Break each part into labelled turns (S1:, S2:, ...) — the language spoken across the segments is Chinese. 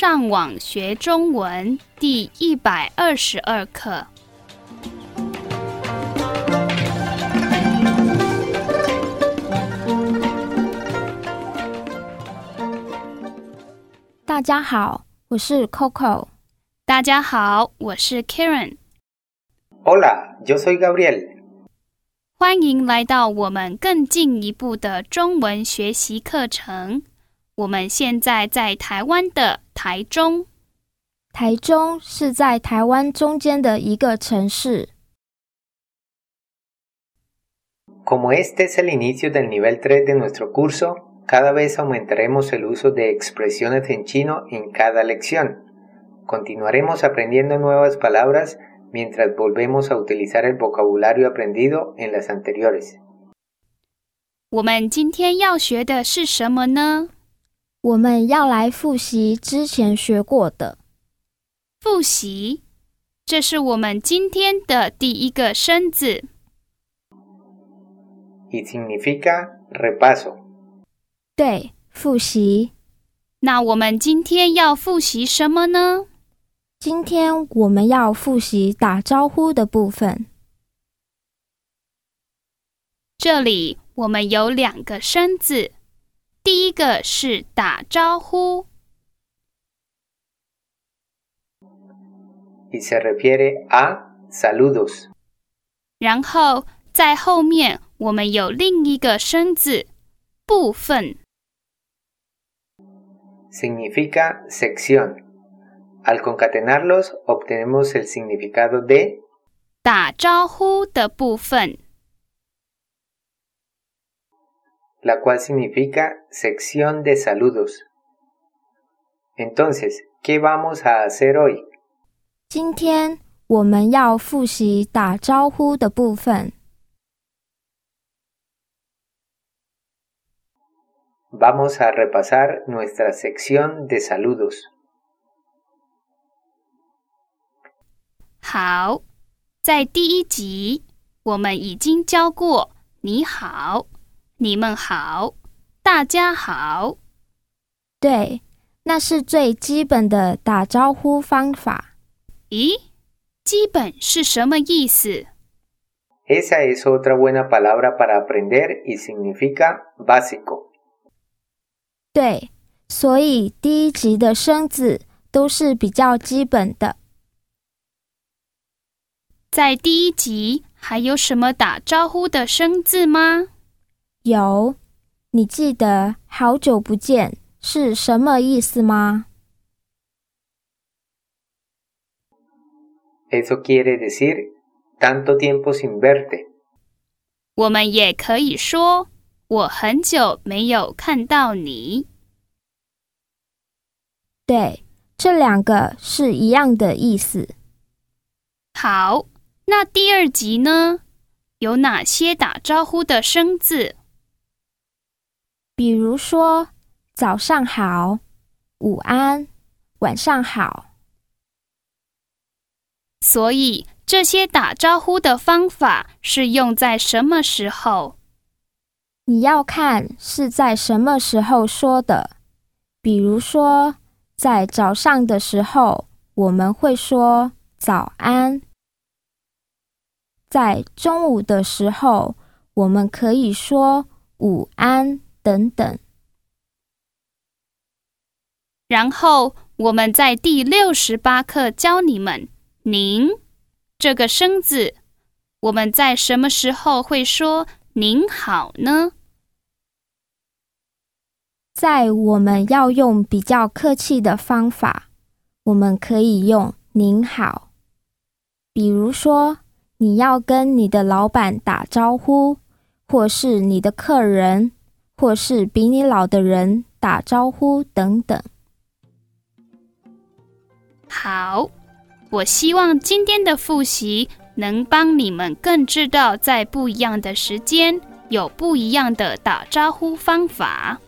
S1: 上网学中文第一百二十二课。
S2: 大家好，我是 Coco。
S1: 大家好，我是 Karen。
S3: Hola, yo soy Gabriel.
S1: 欢迎来到我们更进一步的中文学习课程。我们现在在台湾的台中，
S2: 台中是在台湾中间的一个城市。
S3: Como este es el inicio del nivel 3 de nuestro curso, cada vez aumentaremos el uso de expresiones en chino en cada lección. Continuaremos aprendiendo nuevas palabras mientras volvemos a utilizar el vocabulario aprendido en las anteriores.
S1: 我们今天要学的是什么呢？
S2: 我们要来复习之前学过的。
S1: 复习，这是我们今天的第一个生字。
S3: Y significa repaso.
S2: 对，复习。
S1: 那我们今天要复习什么呢？
S2: 今天我们要复习打招呼的部分。
S1: 这里我们有两个生字，第一个是打招呼
S3: ，Y se refiere a saludos.
S1: 然后在后面我们有另一个生字部分
S3: ，Significa sección. Al concatenarlos obtenemos el significado de
S1: 打招呼的部分。
S3: la cual significa sección de saludos. Entonces, ¿qué vamos a hacer hoy?
S2: 今天我们要复习打招呼的部分。
S3: Vamos a repasar nuestra sección de saludos.
S1: 好，在第一集我们已经教过“你好”“ 你们好”“大家好
S2: 对，那是最基本的打招呼方法。”。
S1: 咦，基本是什么意思
S3: ？Esa es otra buena palabra para aprender y significa básico.
S2: 对，所以第一集的生字都是比较基本的。
S1: 在第一集还有什么打招呼的生字吗？
S2: 有，你记得“好久不见”是什么意思吗
S3: ？Eso quiere decir tanto tiempo sin verte.
S1: 我们也可以说“我很久没有看到你
S2: 对，这两个是一样的意思。”。
S1: 好，那第二集呢？有哪些打招呼的生字？
S2: 比如说“早上好”“午安”“晚上好
S1: 所以这些打招呼的方法是用在什么时候？”，
S2: 你要看是在什么时候说的。比如说，在早上的时候，我们会说“早安”；在中午的时候，我们可以说“午安”等等。
S1: 然后我们在第六十八课教你们“您”这个生字，我们在什么时候会说“您好”呢？
S2: 在我们要用比较客气的方法，我们可以用“您好”。比如说，你要跟你的老板打招呼，或是你的客人，或是比你老的人打招呼等等。
S1: 好，我希望今天的复习能帮你们更知道在不一样的时间有不一样的打招呼方法。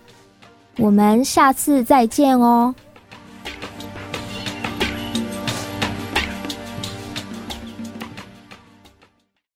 S2: 我们下次再见哦。